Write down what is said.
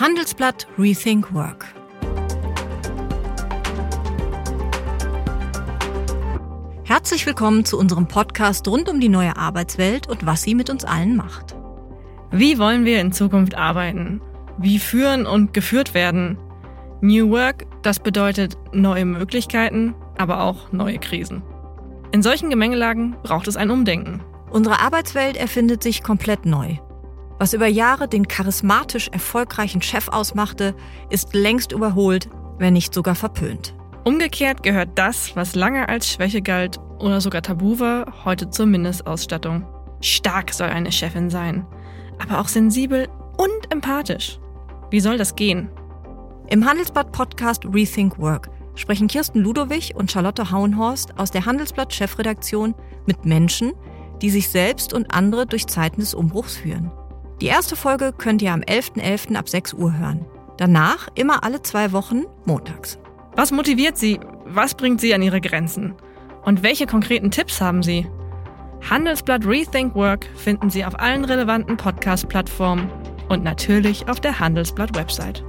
Handelsblatt Rethink Work. Herzlich willkommen zu unserem Podcast rund um die neue Arbeitswelt und was sie mit uns allen macht. Wie wollen wir in Zukunft arbeiten? Wie führen und geführt werden? New Work, das bedeutet neue Möglichkeiten, aber auch neue Krisen. In solchen Gemengelagen braucht es ein Umdenken. Unsere Arbeitswelt erfindet sich komplett neu. Was über Jahre den charismatisch erfolgreichen Chef ausmachte, ist längst überholt, wenn nicht sogar verpönt. Umgekehrt gehört das, was lange als Schwäche galt oder sogar tabu war, heute zur Mindestausstattung. Stark soll eine Chefin sein, aber auch sensibel und empathisch. Wie soll das gehen? Im Handelsblatt Podcast Rethink Work sprechen Kirsten Ludowig und Charlotte Hauenhorst aus der Handelsblatt Chefredaktion mit Menschen, die sich selbst und andere durch Zeiten des Umbruchs führen. Die erste Folge könnt ihr am 11.11. .11. ab 6 Uhr hören. Danach immer alle zwei Wochen montags. Was motiviert Sie? Was bringt Sie an Ihre Grenzen? Und welche konkreten Tipps haben Sie? Handelsblatt Rethink Work finden Sie auf allen relevanten Podcast-Plattformen und natürlich auf der Handelsblatt-Website.